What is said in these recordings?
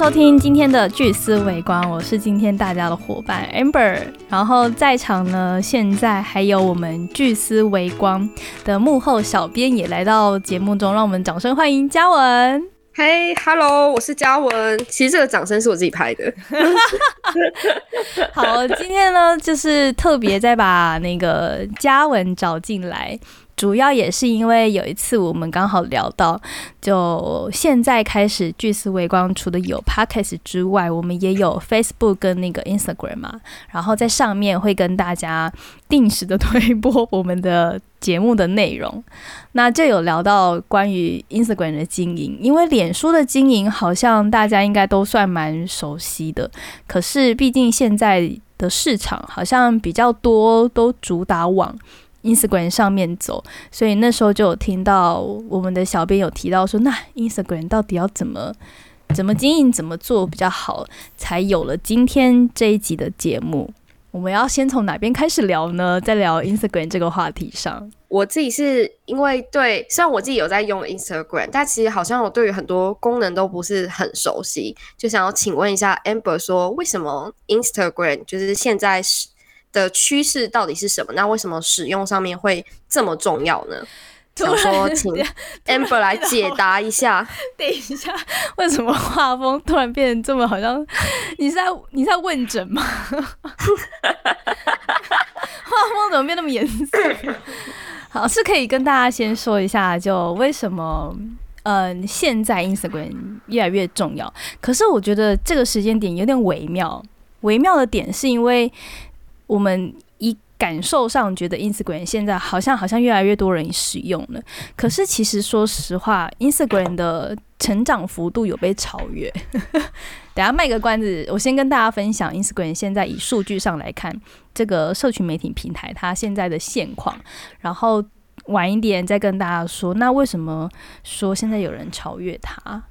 收听今天的聚思微光，我是今天大家的伙伴 Amber。然后在场呢，现在还有我们聚思微光的幕后小编也来到节目中，让我们掌声欢迎嘉文。嘿，Hello，我是嘉文。其实这个掌声是我自己拍的。好，今天呢，就是特别再把那个嘉文找进来。主要也是因为有一次我们刚好聊到，就现在开始聚思微光，除了有 podcast 之外，我们也有 Facebook 跟那个 Instagram 嘛，然后在上面会跟大家定时的推播我们的节目的内容。那就有聊到关于 Instagram 的经营，因为脸书的经营好像大家应该都算蛮熟悉的，可是毕竟现在的市场好像比较多都主打网。Instagram 上面走，所以那时候就有听到我们的小编有提到说，那 Instagram 到底要怎么怎么经营，怎么做比较好，才有了今天这一集的节目。我们要先从哪边开始聊呢？在聊 Instagram 这个话题上，我自己是因为对，虽然我自己有在用 Instagram，但其实好像我对于很多功能都不是很熟悉，就想要请问一下 Amber 说，为什么 Instagram 就是现在是？的趋势到底是什么？那为什么使用上面会这么重要呢？想说请 Amber 来解答一下。等一下，为什么画风突然变得这么好像？你是在你是在问诊吗？画风怎么变那么严肃？好，是可以跟大家先说一下，就为什么嗯，现在 Instagram 越来越重要。可是我觉得这个时间点有点微妙，微妙的点是因为。我们以感受上觉得 Instagram 现在好像好像越来越多人使用了，可是其实说实话，Instagram 的成长幅度有被超越。等下卖个关子，我先跟大家分享 Instagram 现在以数据上来看，这个社群媒体平台它现在的现况，然后晚一点再跟大家说，那为什么说现在有人超越它？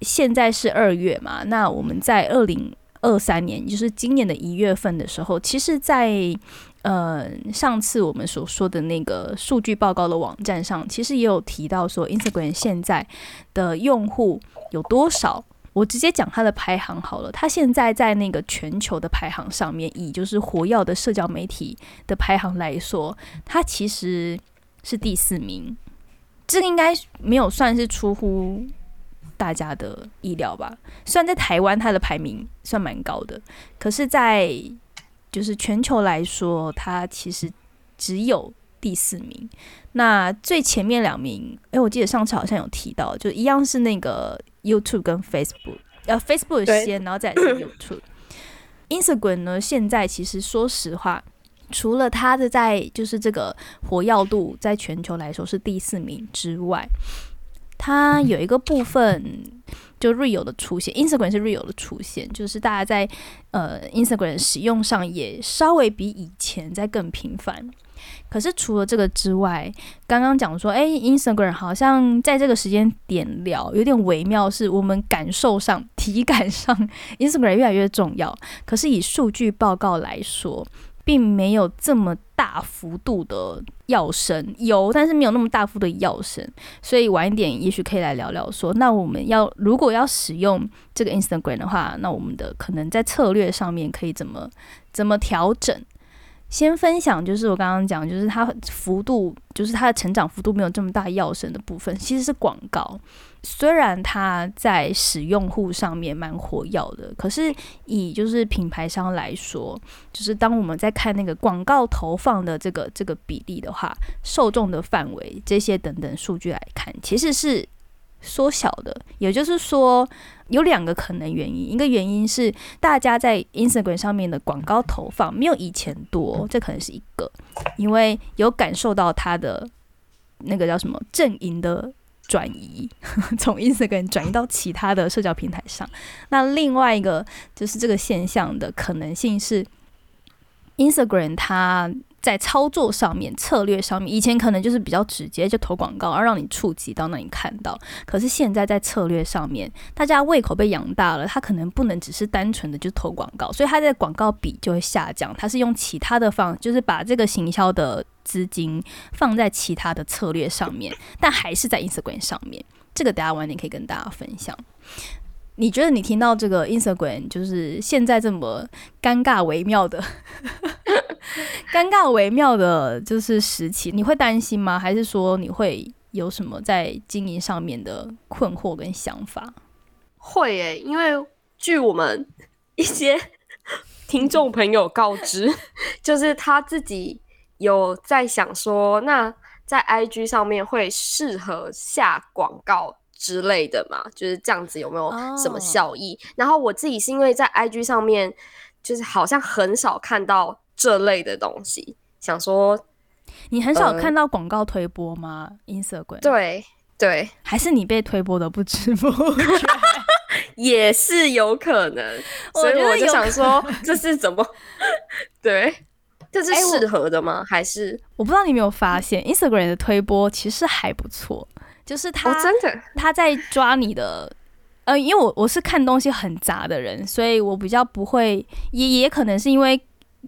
现在是二月嘛，那我们在二零。二三年，就是今年的一月份的时候，其实，在呃上次我们所说的那个数据报告的网站上，其实也有提到说，Instagram 现在的用户有多少？我直接讲它的排行好了，它现在在那个全球的排行上面，以就是活跃的社交媒体的排行来说，它其实是第四名，这应该没有算是出乎。大家的意料吧，虽然在台湾它的排名算蛮高的，可是，在就是全球来说，它其实只有第四名。那最前面两名，诶，我记得上次好像有提到，就一样是那个 YouTube 跟 Facebook，呃，Facebook 先，然后再是 YouTube。Instagram 呢，现在其实说实话，除了它的在就是这个活跃度在全球来说是第四名之外，它有一个部分就 real 的出现，Instagram 是 real 的出现，就是大家在呃 Instagram 使用上也稍微比以前在更频繁。可是除了这个之外，刚刚讲说，哎，Instagram 好像在这个时间点聊有点微妙，是我们感受上、体感上，Instagram 越来越重要。可是以数据报告来说。并没有这么大幅度的要升，有，但是没有那么大幅的要升，所以晚一点也许可以来聊聊说，那我们要如果要使用这个 Instagram 的话，那我们的可能在策略上面可以怎么怎么调整？先分享就是我刚刚讲，就是它幅度，就是它的成长幅度没有这么大要升的部分，其实是广告。虽然它在使用户上面蛮火药的，可是以就是品牌商来说，就是当我们在看那个广告投放的这个这个比例的话，受众的范围这些等等数据来看，其实是缩小的。也就是说，有两个可能原因，一个原因是大家在 Instagram 上面的广告投放没有以前多，这可能是一个，因为有感受到它的那个叫什么阵营的。转移 从 Instagram 转移到其他的社交平台上，那另外一个就是这个现象的可能性是，Instagram 它在操作上面、策略上面，以前可能就是比较直接，就投广告，而让你触及到，那你看到。可是现在在策略上面，大家胃口被养大了，他可能不能只是单纯的就投广告，所以他的广告比就会下降。他是用其他的方，就是把这个行销的。资金放在其他的策略上面，但还是在 Instagram 上面。这个等下晚点可以跟大家分享。你觉得你听到这个 Instagram 就是现在这么尴尬微妙的、尴尬微妙的，就是时期，你会担心吗？还是说你会有什么在经营上面的困惑跟想法？会诶，因为据我们一些 听众朋友告知，就是他自己有在想说，那在 IG 上面会适合下广告。之类的嘛，就是这样子，有没有什么效益？然后我自己是因为在 IG 上面，就是好像很少看到这类的东西，想说你很少看到广告推播吗？Instagram 对对，还是你被推播的不知不觉，也是有可能。所以我就想说，这是怎么？对，这是适合的吗？还是我不知道你有没有发现，Instagram 的推播其实还不错。就是他，真的他在抓你的，呃，因为我我是看东西很杂的人，所以我比较不会，也也可能是因为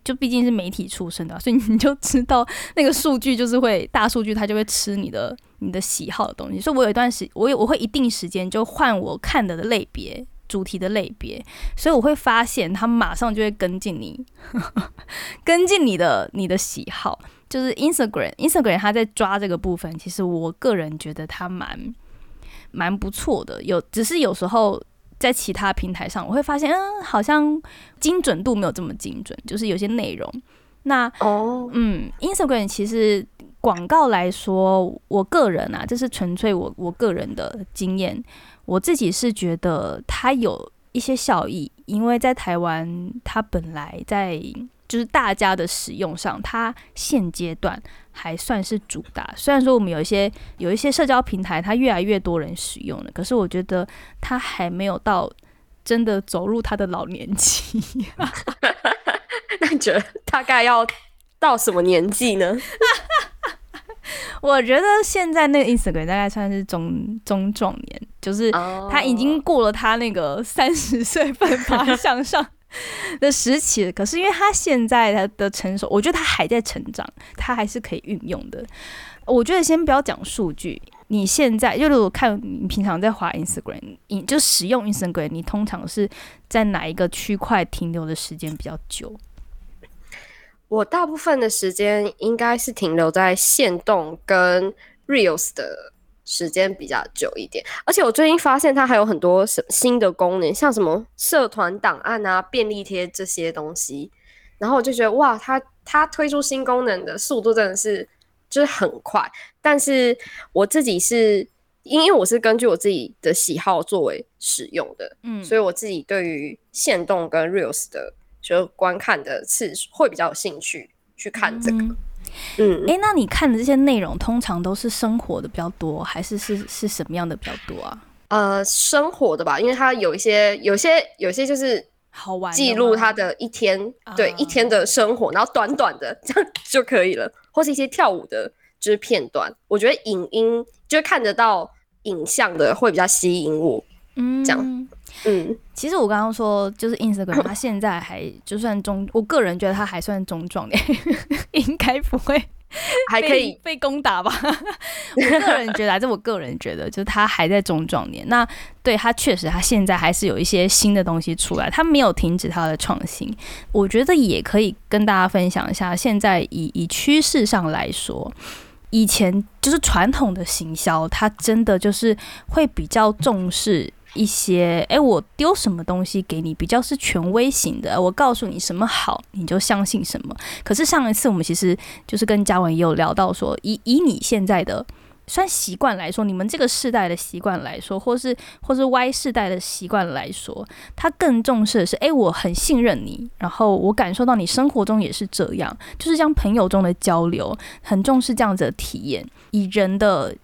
就毕竟是媒体出身的，所以你就知道那个数据就是会大数据，它就会吃你的你的喜好的东西。所以我有一段时，我有我会一定时间就换我看的类别主题的类别，所以我会发现他马上就会跟进你，跟进你的你的喜好。就是 Instagram，Instagram 它在抓这个部分，其实我个人觉得它蛮蛮不错的。有只是有时候在其他平台上，我会发现，嗯，好像精准度没有这么精准。就是有些内容，那哦，嗯，Instagram 其实广告来说，我个人啊，这是纯粹我我个人的经验，我自己是觉得它有一些效益，因为在台湾，它本来在。就是大家的使用上，它现阶段还算是主打。虽然说我们有一些有一些社交平台，它越来越多人使用了，可是我觉得它还没有到真的走入它的老年期。那你觉得大概要到什么年纪呢？我觉得现在那个 Instagram 大概算是中中壮年，就是他已经过了他那个三十岁奋发向上。的时期，可是因为他现在他的成熟，我觉得他还在成长，他还是可以运用的。我觉得先不要讲数据，你现在就如果看你平常在滑 Instagram，你就使用 Instagram，你通常是在哪一个区块停留的时间比较久？我大部分的时间应该是停留在线动跟 Reels 的。时间比较久一点，而且我最近发现它还有很多什新的功能，像什么社团档案啊、便利贴这些东西，然后我就觉得哇，它它推出新功能的速度真的是就是很快。但是我自己是因为我是根据我自己的喜好作为使用的，嗯，所以我自己对于线动跟 reels 的就观看的次数会比较有兴趣去看这个。嗯，哎，那你看的这些内容通常都是生活的比较多，还是是是什么样的比较多啊？呃，生活的吧，因为它有一些、有些、有些就是好玩，记录他的一天，对一天的生活，然后短短的这样就可以了，或是一些跳舞的，就是片段。我觉得影音就是看得到影像的会比较吸引我，嗯，这样。嗯，其实我刚刚说就是 Instagram，它现在还就算中，我个人觉得它还算中壮年，应该不会还可以被攻打吧？我个人觉得，还是我个人觉得，就是它还在中壮年。那对它确实，它现在还是有一些新的东西出来，它没有停止它的创新。我觉得也可以跟大家分享一下，现在以以趋势上来说，以前就是传统的行销，它真的就是会比较重视。一些哎，我丢什么东西给你，比较是权威型的。我告诉你什么好，你就相信什么。可是上一次我们其实就是跟嘉文也有聊到说，以以你现在的算习惯来说，你们这个世代的习惯来说，或是或是 Y 世代的习惯来说，他更重视的是哎，我很信任你，然后我感受到你生活中也是这样，就是像朋友中的交流，很重视这样子的体验，以人的。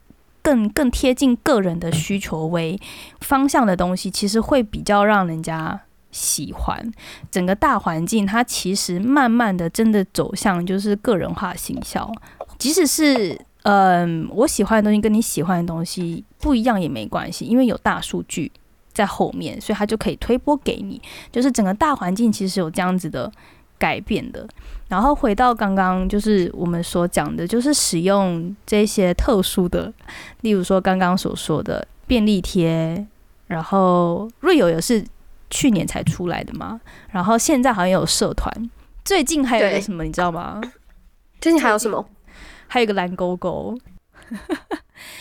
更更贴近个人的需求为方向的东西，其实会比较让人家喜欢。整个大环境，它其实慢慢的真的走向就是个人化行销。即使是嗯，我喜欢的东西跟你喜欢的东西不一样也没关系，因为有大数据在后面，所以它就可以推播给你。就是整个大环境其实有这样子的。改变的，然后回到刚刚就是我们所讲的，就是使用这些特殊的，例如说刚刚所说的便利贴，然后瑞友也是去年才出来的嘛，然后现在好像有社团，最近还有一个什么你知道吗？最近还有什么还有一个蓝勾勾，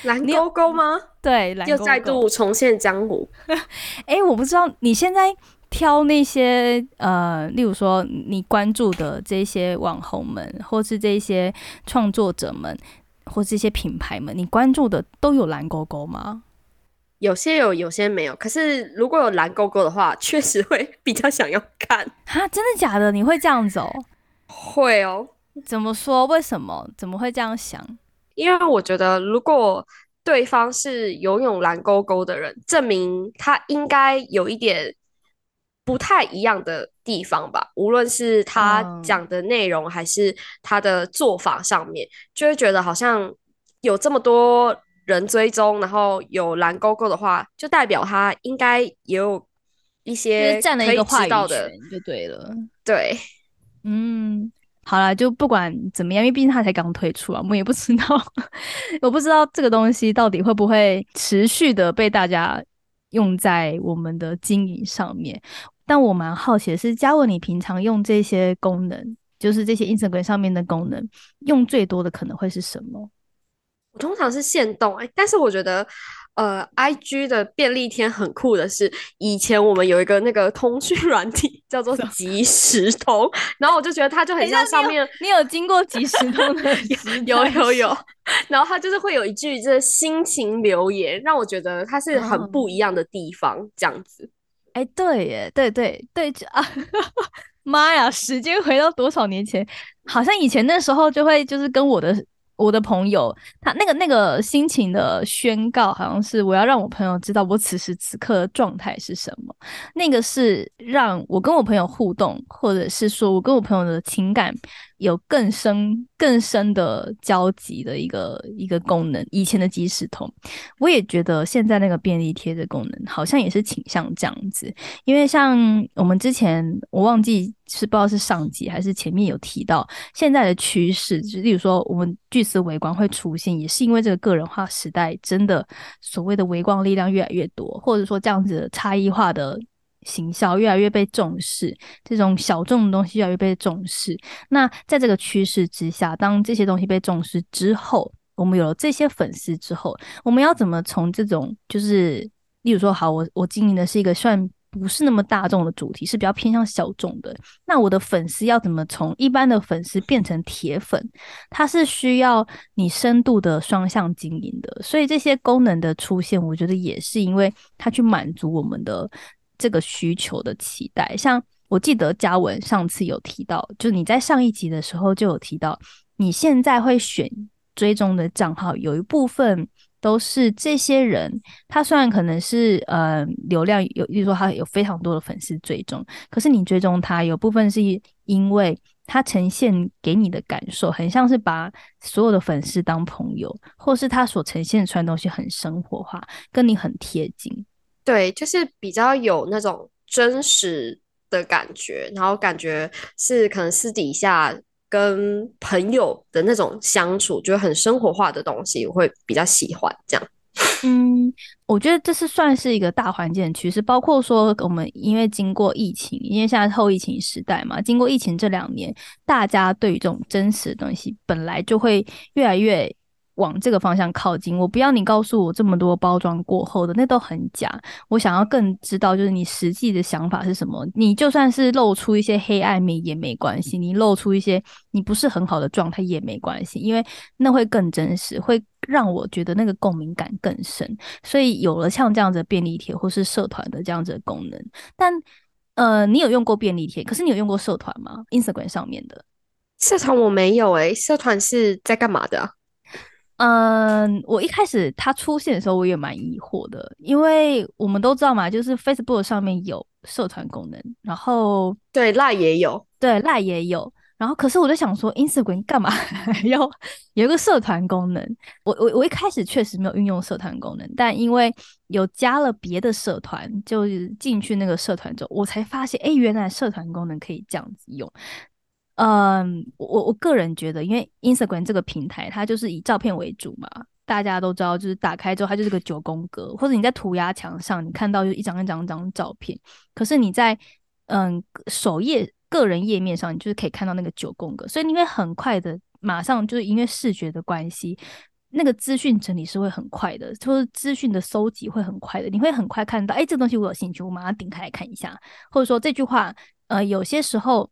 蓝勾勾吗？对，蓝勾勾又再度重现江湖。哎、我不知道你现在挑那些呃，例如说你关注的这些网红们，或是这些创作者们，或这些品牌们，你关注的都有蓝勾勾吗？有些有，有些没有。可是如果有蓝勾勾的话，确实会比较想要看。哈，真的假的？你会这样子哦？会哦，怎么说？为什么？怎么会这样想？因为我觉得如果对方是拥有蓝勾勾的人，证明他应该有一点不太一样的地方吧。无论是他嗯讲的内容，还是他的做法上面，就会觉得好像有这么多人追踪，然后有蓝勾勾的话，就代表他应该也有一些占了一个话语权，就对了。对。嗯，好了，就不管怎么样，因为毕竟他才刚推出啊，我们也不知道，我不知道这个东西到底会不会持续的被大家用在我们的经营上面。但我蛮好奇的是，嘉文，你平常用这些功能，就是这些 Instagram 上面的功能，用最多的可能会是什么？我通常是限动哎、但是我觉得，呃，IG 的便利贴很酷的是，以前我们有一个那个通讯软体叫做即时通，然后我就觉得它就很像上面你有经过即时通的时有有有，然后它就是会有一句这心情留言，让我觉得它是很哦不一样的地方，这样子。哎，对耶，对对对，这啊，妈呀，时间回到多少年前？好像以前那时候就会就是跟我的我的朋友，他那个那个心情的宣告，好像是我要让我朋友知道我此时此刻的状态是什么。那个是让我跟我朋友互动，或者是说我跟我朋友的情感有更深更深的交集的一个一个功能。以前的即时通，我也觉得现在那个便利贴的功能好像也是倾向这样子，因为像我们之前我忘记是不知道是上集还是前面有提到，现在的趋势，就例如说我们巨思微光会出现，也是因为这个个人化时代真的所谓的微光力量越来越多，或者说这样子差异化的。行销越来越被重视，这种小众的东西越来越被重视。那在这个趋势之下，当这些东西被重视之后，我们有了这些粉丝之后，我们要怎么从这种就是，例如说，好，我我经营的是一个算不是那么大众的主题，是比较偏向小众的。那我的粉丝要怎么从一般的粉丝变成铁粉？它是需要你深度的双向经营的。所以这些功能的出现，我觉得也是因为它去满足我们的这个需求的期待。像我记得嘉文上次有提到，就你在上一集的时候就有提到，你现在会选追踪的账号，有一部分都是这些人，他虽然可能是呃流量有，例如说他有非常多的粉丝追踪，可是你追踪他有部分是因为他呈现给你的感受，很像是把所有的粉丝当朋友，或是他所呈现出来的东西很生活化，跟你很贴近。对，就是比较有那种真实的感觉，然后感觉是可能私底下跟朋友的那种相处，就是很生活化的东西，我会比较喜欢这样。嗯，我觉得这是算是一个大环境的趋势，包括说我们因为经过疫情，因为现在后疫情时代嘛，经过疫情这两年，大家对于这种真实的东西本来就会越来越往这个方向靠近。我不要你告诉我这么多包装过后的，那都很假。我想要更知道，就是你实际的想法是什么。你就算是露出一些黑暗面也没关系，你露出一些你不是很好的状态也没关系，因为那会更真实，会让我觉得那个共鸣感更深。所以有了像这样子的便利贴或是社团的这样子的功能，但呃，你有用过便利贴？可是你有用过社团吗？Instagram 上面的？社团我没有诶、社团是在干嘛的？嗯，我一开始它出现的时候，我也蛮疑惑的，因为我们都知道嘛，就是 Facebook 上面有社团功能，然后对，赖也有。对赖也有，然后可是我就想说，Instagram 干嘛还要有一个社团功能？我我我一开始确实没有运用社团功能，但因为有加了别的社团，就是进去那个社团之后，我才发现，哎，原来社团功能可以这样子用。嗯，我我个人觉得，因为 Instagram 这个平台，它就是以照片为主嘛，大家都知道，就是打开之后它就是个九宫格，或者你在涂鸦墙上你看到就一张一张一张照片，可是你在嗯首页个人页面上，你就是可以看到那个九宫格，所以你会很快的马上就是因为视觉的关系。那个资讯整理是会很快的，就是资讯的搜集会很快的，你会很快看到，哎，这东西我有兴趣，我马上点开来看一下，或者说这句话，呃，有些时候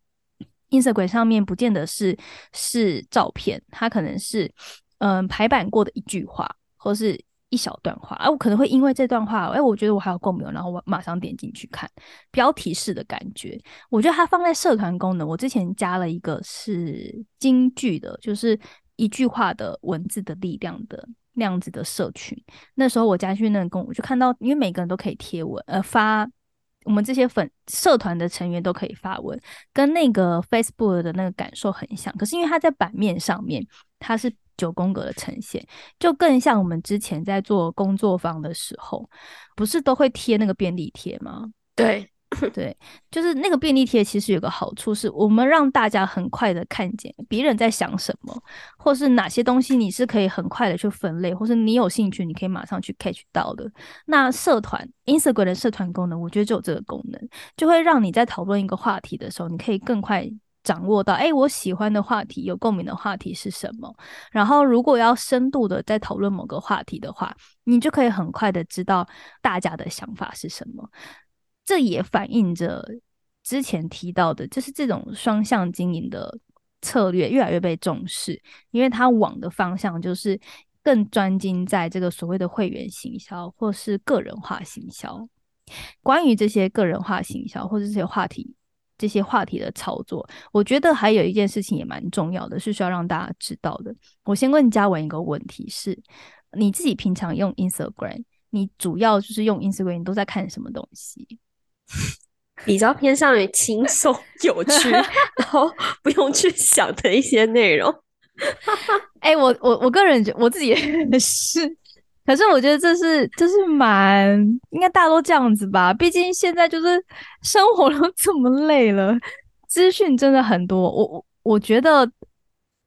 ，Instagram 上面不见得是是照片，它可能是嗯排版过的一句话，或是一小段话，哎，我可能会因为这段话，哎，我觉得我还有共鸣，然后我马上点进去看标题式的感觉，我觉得它放在社团功能，我之前加了一个是京剧的，就是。一句话的文字的力量的那样子的社群，那时候我加去那个公，我就看到，因为每个人都可以贴文，呃，发我们这些粉社团的成员都可以发文，跟那个 Facebook 的那个感受很像。可是因为它在版面上面，它是九宫格的呈现，就更像我们之前在做工作坊的时候，不是都会贴那个便利贴吗？对。对，就是那个便利贴，其实有个好处是，我们让大家很快的看见别人在想什么，或是哪些东西你是可以很快的去分类，或是你有兴趣，你可以马上去 catch 到的。那社团 Instagram 的社团功能，我觉得就有这个功能，就会让你在讨论一个话题的时候，你可以更快掌握到，哎，我喜欢的话题，有共鸣的话题是什么。然后，如果要深度的在讨论某个话题的话，你就可以很快的知道大家的想法是什么。这也反映着之前提到的，就是这种双向经营的策略越来越被重视，因为它往的方向就是更专精在这个所谓的会员行销或是个人化行销。关于这些个人化行销或者这些话题、这些话题的操作，我觉得还有一件事情也蛮重要的，是需要让大家知道的。我先问嘉文一个问题：是你自己平常用 Instagram，你主要就是用 Instagram 都在看什么东西？比较偏向于轻松有趣，然后不用去想的一些内容。哎，我我我个人觉我自己也是，可是我觉得这是这是蛮应该大家都这样子吧。毕竟现在就是生活都这么累了，资讯真的很多。我我我觉得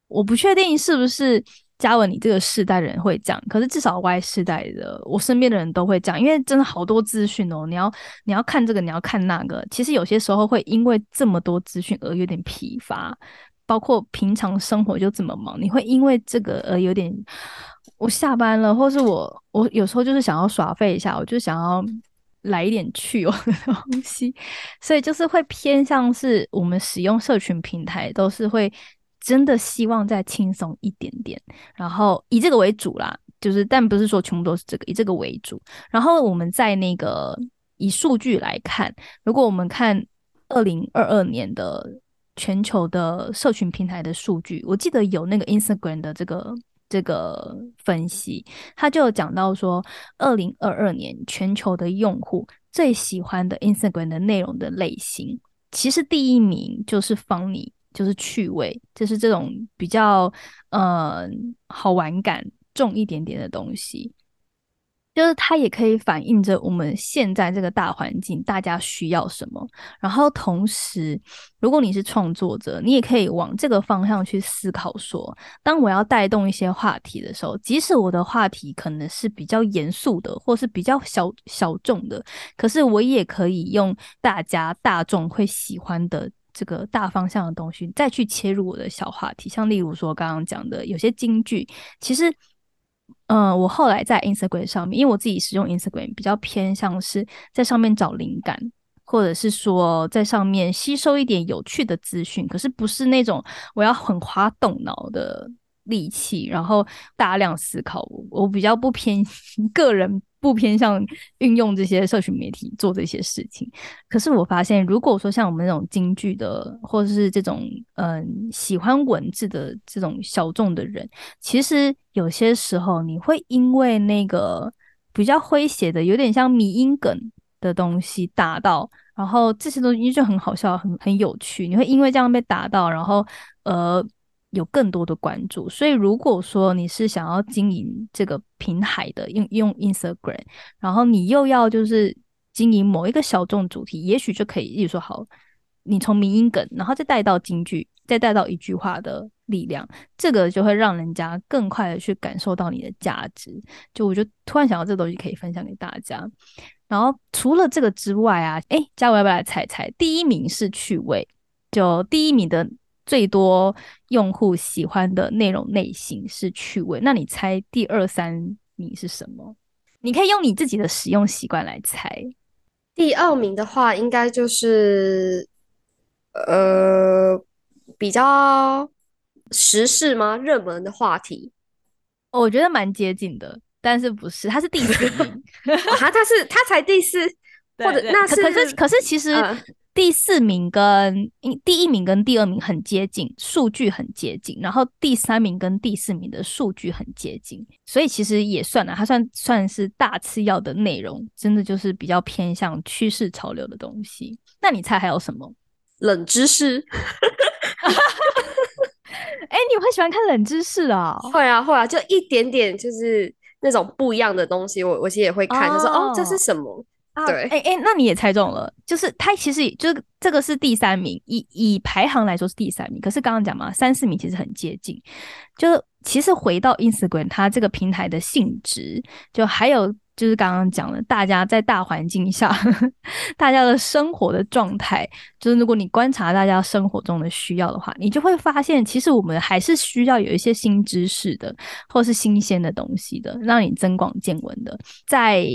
我不确定是不是。嘉文，你这个世代人会这样，可是至少 Y 世代的我身边的人都会这样，因为真的好多资讯哦，你要你要看这个，你要看那个，其实有些时候会因为这么多资讯而有点疲乏，包括平常生活就这么忙，你会因为这个而有点，我下班了，或是我我有时候就是想要耍废一下，我就想要来一点趣哦的东西，所以就是会偏向是我们使用社群平台都是会。真的希望再轻松一点点，然后以这个为主啦，就是但不是说全部都是这个，以这个为主。然后我们在那个以数据来看，如果我们看二零二二年的全球的社群平台的数据，我记得有那个 Instagram 的这个这个分析，他就讲到说，二零二二年全球的用户最喜欢的 Instagram 的内容的类型，其实第一名就是方你。就是趣味，就是这种比较呃好玩感重一点点的东西，就是它也可以反映着我们现在这个大环境，大家需要什么。然后同时，如果你是创作者，你也可以往这个方向去思考：说，当我要带动一些话题的时候，即使我的话题可能是比较严肃的，或是比较小小众的，可是我也可以用大家大众会喜欢的。这个大方向的东西，再去切入我的小话题，像例如说刚刚讲的有些京剧，其实，嗯，我后来在 Instagram 上面，因为我自己使用 Instagram 比较偏向是在上面找灵感，或者是说在上面吸收一点有趣的资讯，可是不是那种我要很花动脑的力气，然后大量思考，我比较不偏 个人。不偏向运用这些社群媒体做这些事情，可是我发现，如果说像我们那种京剧的，或者是这种嗯喜欢文字的这种小众的人，其实有些时候你会因为那个比较诙谐的、有点像迷音梗的东西打到，然后这些东西就很好笑、很很有趣，你会因为这样被打到，然后呃。有更多的关注，所以如果说你是想要经营这个平台的，用用 Instagram，然后你又要就是经营某一个小众主题，也许就可以，例如说好，你从民音梗，然后再带到京剧，再带到一句话的力量，这个就会让人家更快的去感受到你的价值。就我就突然想到这东西可以分享给大家。然后除了这个之外啊，哎，嘉伟要不要来猜猜？第一名是趣味，就第一名的最多用户喜欢的内容类型是趣味。那你猜第二三名是什么？你可以用你自己的使用习惯来猜。第二名的话，应该就是呃比较时事吗？热门的话题？我觉得蛮接近的。但是不是，他是第四名，啊，他是他才第四，或者那是可是可是其实第四名跟第一名跟第二名很接近，数据很接近，然后第三名跟第四名的数据很接近，所以其实也算了，它算算是大次要的内容，真的就是比较偏向趋势潮流的东西。那你猜还有什么冷知识？哎，你会喜欢看冷知识啊？会啊会啊，就一点点就是。那种不一样的东西，我我其实也会看，就说哦，这是什么？对，哎哎，那你也猜中了，就是他其实就是这个是第三名，以以排行来说是第三名，可是刚刚讲嘛，三四名其实很接近，就其实回到 Instagram 它这个平台的性质，就还有。就是刚刚讲的，大家在大环境下，大家的生活的状态，就是如果你观察大家生活中的需要的话，你就会发现，其实我们还是需要有一些新知识的，或是新鲜的东西的，让你增广见闻的。在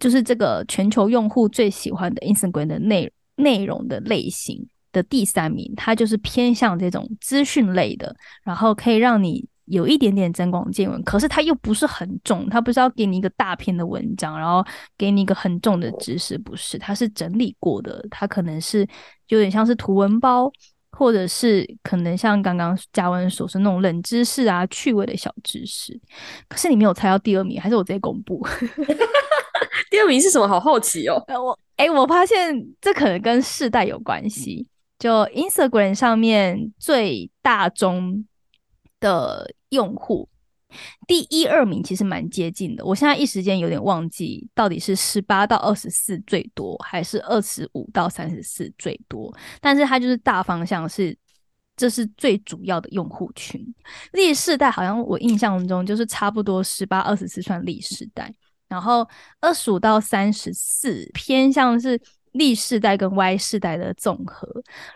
就是这个全球用户最喜欢的 Instagram 的内内容的类型的第三名，它就是偏向这种资讯类的，然后可以让你。有一点点增广见闻，可是它又不是很重，它不是要给你一个大篇的文章，然后给你一个很重的知识，不是，它是整理过的，它可能是有点像是图文包，或者是可能像刚刚嘉文所说那种冷知识啊、趣味的小知识。可是你没有猜到第二名，还是我直接公布？第二名是什么？好好奇哦。我哎，我发现这可能跟世代有关系。就 Instagram 上面最大宗。的用户第一二名其实蛮接近的，我现在一时间有点忘记到底是十八到二十四最多，还是二十五到三十四最多。但是它就是大方向是，这是最主要的用户群。历世代好像我印象中就是差不多十八二十四算历世代，然后二十五到三十四偏向是。历世代跟 Y 世代的综合，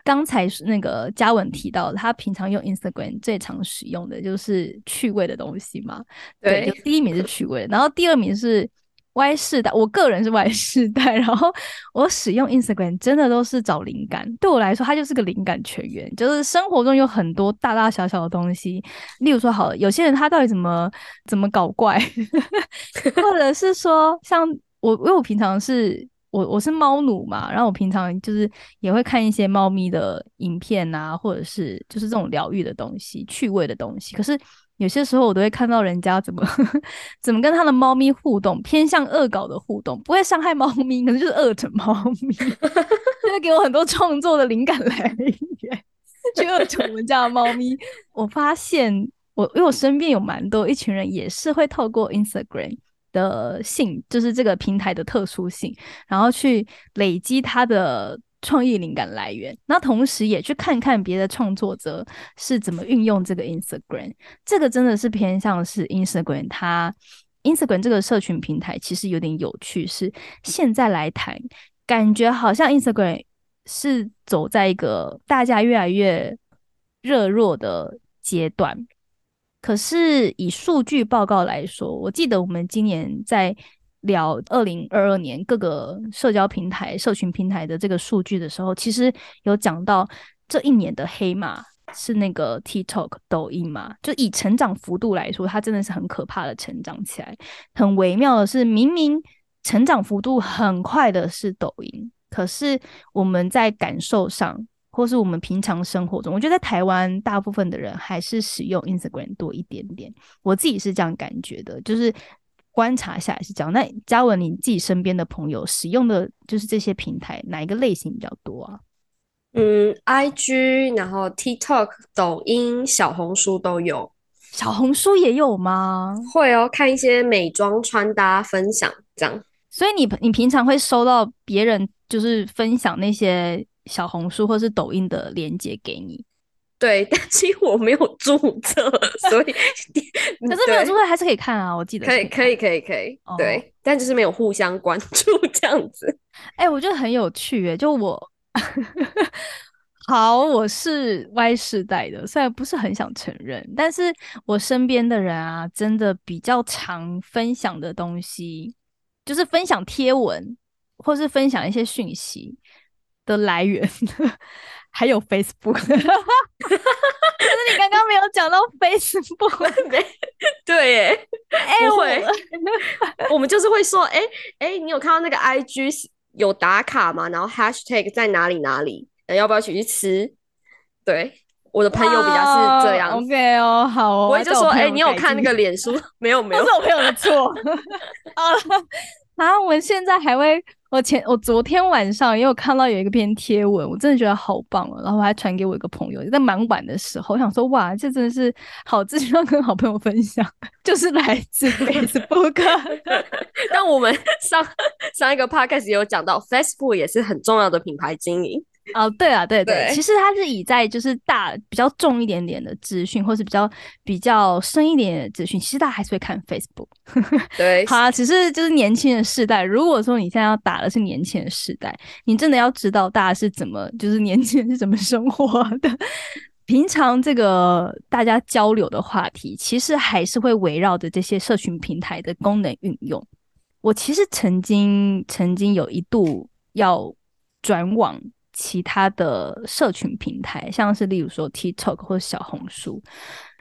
刚才是那个嘉文提到，他平常用 Instagram 最常使用的就是趣味的东西嘛。对，第一名是趣味，然后第二名是 Y 世代。我个人是 Y 世代，然后我使用 Instagram 真的都是找灵感。对我来说，它就是个灵感泉源，就是生活中有很多大大小小的东西。例如说，好，有些人他到底怎么怎么搞怪，或者是说，像我，因为我平常是。我我是猫奴嘛，然后我平常就是也会看一些猫咪的影片啊，或者是就是这种疗愈的东西、趣味的东西。可是有些时候我都会看到人家怎么 怎么跟他的猫咪互动，偏向恶搞的互动，不会伤害猫咪，可能就是恶整猫咪，就会给我很多创作的灵感来源，去恶整我们家的猫咪。我发现我因为我身边有蛮多一群人也是会透过 Instagram。的性就是这个平台的特殊性，然后去累积它的创意灵感来源，那同时也去看看别的创作者是怎么运用这个 Instagram。这个真的是偏向是 Instagram，它 Instagram 这个社群平台其实有点有趣，是现在来谈，感觉好像 Instagram 是走在一个大家越来越热络的阶段。可是以数据报告来说，我记得我们今年在聊二零二二年各个社交平台、社群平台的这个数据的时候，其实有讲到这一年的黑马是那个 TikTok、抖音嘛。就以成长幅度来说，它真的是很可怕的成长起来。很微妙的是，明明成长幅度很快的是抖音，可是我们在感受上。或是我们平常生活中，我觉得在台湾大部分的人还是使用 Instagram 多一点点。我自己是这样感觉的，就是观察一下也是这样。那嘉文，你自己身边的朋友使用的就是这些平台，哪一个类型比较多啊？嗯，IG，然后 TikTok、抖音、小红书都有。小红书也有吗？会哦，看一些美妆穿搭分享这样。所以你你平常会收到别人就是分享那些。小红书或是抖音的链接给你。对，但是我没有注册，所以 可是没有注册还是可以看啊。我记得可以，可以，可以，可以。对，但就是没有互相关注这样子。哎，我觉得很有趣诶。就我，好，我是 Y 世代的，虽然不是很想承认，但是我身边的人啊，真的比较常分享的东西，就是分享贴文或是分享一些讯息的来源。还有 Facebook，可是你刚刚没有讲到 Facebook，没 对耶？哎，会，我们就是会说，哎哎，你有看到那个 IG 有打卡吗？然后 Hashtag 在哪里哪里？要不要一起去吃？对，我的朋友比较是这样。OK 哦，好哦，我就说，哎，你有看那个脸书？没有，没有，是我朋友的错。好了，然后我们现在还会。我前我昨天晚上也有看到有一个篇贴文，我真的觉得好棒哦，然后我还传给我一个朋友，在蛮晚的时候，我想说哇，这真的是好资讯要跟好朋友分享，就是来自 Facebook。但我们上上一个 podcast 也有讲到，Facebook 也是很重要的品牌经营。哦，对啊，对对，其实它是以在就是大比较重一点点的资讯，或是比较比较深一点点的资讯，其实大家还是会看 Facebook。对，好啊，只是就是年轻的世代，如果说你现在要打的是年轻的世代，你真的要知道大家是怎么，就是年轻人是怎么生活的。平常这个大家交流的话题，其实还是会围绕着这些社群平台的功能运用。我其实曾经曾经有一度要转往。其他的社群平台，像是例如说 TikTok 或者小红书，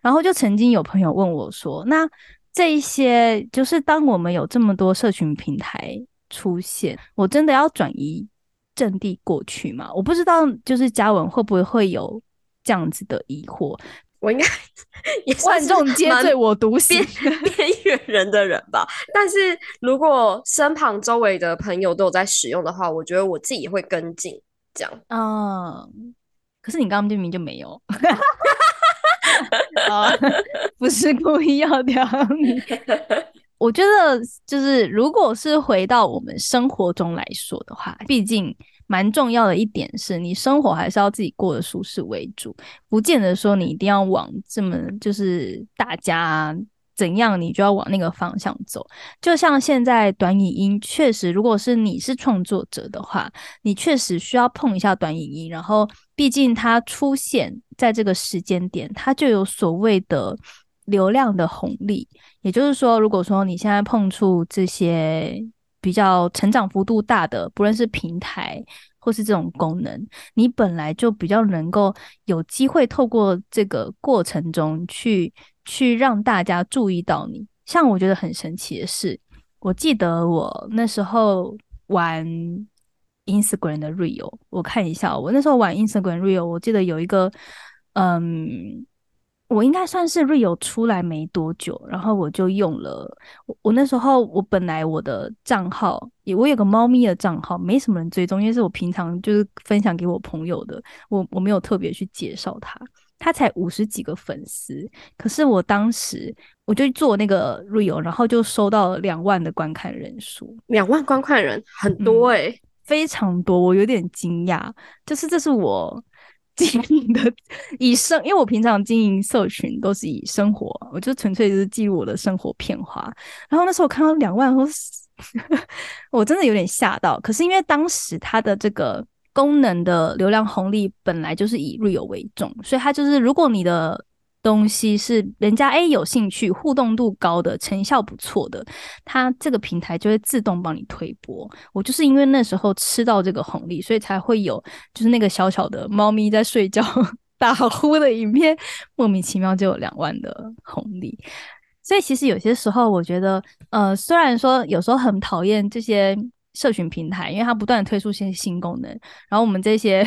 然后就曾经有朋友问我说：“那这一些，就是当我们有这么多社群平台出现，我真的要转移阵地过去吗？”我不知道，就是嘉文会不会会有这样子的疑惑？我应该 也万众皆醉我独醒，边缘人的人吧。但是如果身旁周围的朋友都有在使用的话，我觉得我自己也会跟进。讲嗯，可是你刚刚明明就没有，啊 不是故意要挑你。我觉得就是，如果是回到我们生活中来说的话，毕竟蛮重要的一点是，你生活还是要自己过得舒适为主，不见得说你一定要往这么就是大家。怎样，你就要往那个方向走。就像现在短影音，确实，如果是你是创作者的话，你确实需要碰一下短影音。然后，毕竟它出现在这个时间点，它就有所谓的流量的红利。也就是说，如果说你现在碰触这些比较成长幅度大的，不论是平台或是这种功能，你本来就比较能够有机会透过这个过程中去。去让大家注意到你，像我觉得很神奇的是，我记得我那时候玩 Instagram 的 Real，我看一下，我那时候玩 Instagram Real，我记得有一个，嗯，我应该算是 Real 出来没多久，然后我就用了，我我那时候我本来我的账号也我有个猫咪的账号，没什么人追踪，因为是我平常就是分享给我朋友的，我我没有特别去介绍它。他才五十几个粉丝，可是我当时我就做那个 real，然后就收到了两万的观看人数，两万观看人很多哎，非常多，我有点惊讶。就是这是我 经营的以生，因为我平常经营社群都是以生活，我就纯粹就是记录我的生活片花。然后那时候我看到两万，我 我真的有点吓到。可是因为当时他的这个。功能的流量红利本来就是以 real 为重，所以它就是如果你的东西是人家诶有兴趣、互动度高的、成效不错的，它这个平台就会自动帮你推播。我就是因为那时候吃到这个红利，所以才会有就是那个小小的猫咪在睡觉 打呼的影片，莫名其妙就有两万的红利。所以其实有些时候，我觉得呃，虽然说有时候很讨厌这些。社群平台，因为它不断的推出新新功能，然后我们这些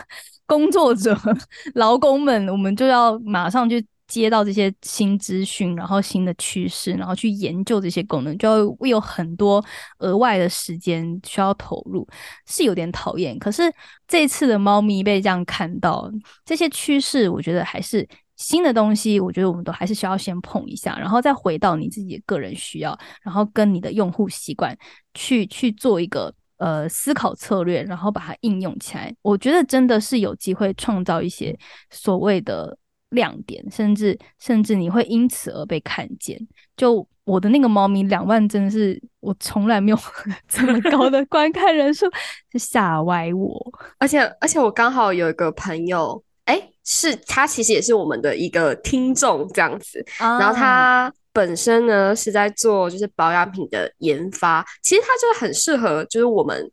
工作者、劳工们，我们就要马上去接到这些新资讯，然后新的趋势，然后去研究这些功能，就要有很多额外的时间需要投入，是有点讨厌。可是这次的猫咪被这样看到，这些趋势，我觉得还是。新的东西，我觉得我们都还是需要先碰一下，然后再回到你自己的个人需要，然后跟你的用户习惯去去做一个呃思考策略，然后把它应用起来。我觉得真的是有机会创造一些所谓的亮点，甚至甚至你会因此而被看见。就我的那个猫咪两万，真的是我从来没有 这么高的 观看人数，是吓歪我。而且而且我刚好有一个朋友，哎，是他其实也是我们的一个听众这样子，然后他本身呢是在做就是保养品的研发，其实他就很适合就是我们。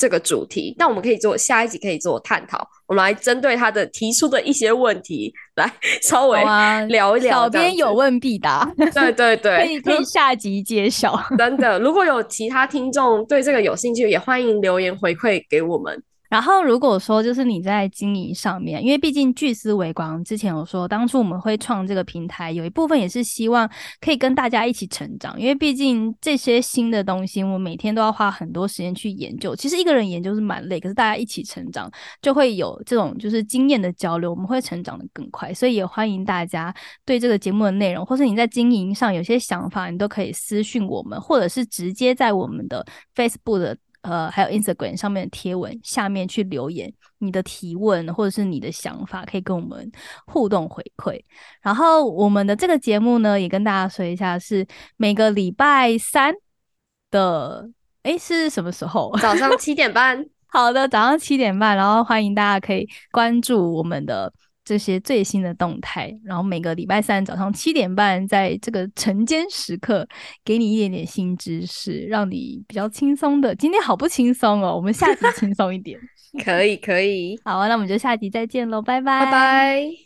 这个主题，那我们可以做下一集可以做探讨，我们来针对他的提出的一些问题来 稍微聊一聊。小编有问必答，对对对，可以可以下集揭晓。真的，如果有其他听众对这个有兴趣，也欢迎留言回馈给我们。然后，如果说就是你在经营上面，因为毕竟聚思微光之前有说，当初我们会创这个平台，有一部分也是希望可以跟大家一起成长。因为毕竟这些新的东西，我每天都要花很多时间去研究。其实一个人研究是蛮累，可是大家一起成长，就会有这种就是经验的交流，我们会成长的更快。所以也欢迎大家对这个节目的内容，或是你在经营上有些想法，你都可以私讯我们，或者是直接在我们的 Facebook 的。呃，还有 Instagram 上面的贴文下面去留言，你的提问或者是你的想法，可以跟我们互动回馈。然后我们的这个节目呢，也跟大家说一下，是每个礼拜三的，哎，是什么时候？早上七点半。好的，早上七点半。然后欢迎大家可以关注我们的。这些最新的动态，然后每个礼拜三早上七点半，在这个晨间时刻，给你一点点新知识，让你比较轻松的。今天好不轻松哦，我们下集轻松一点。可以，可以。好啊，那我们就下集再见喽，拜拜，拜拜。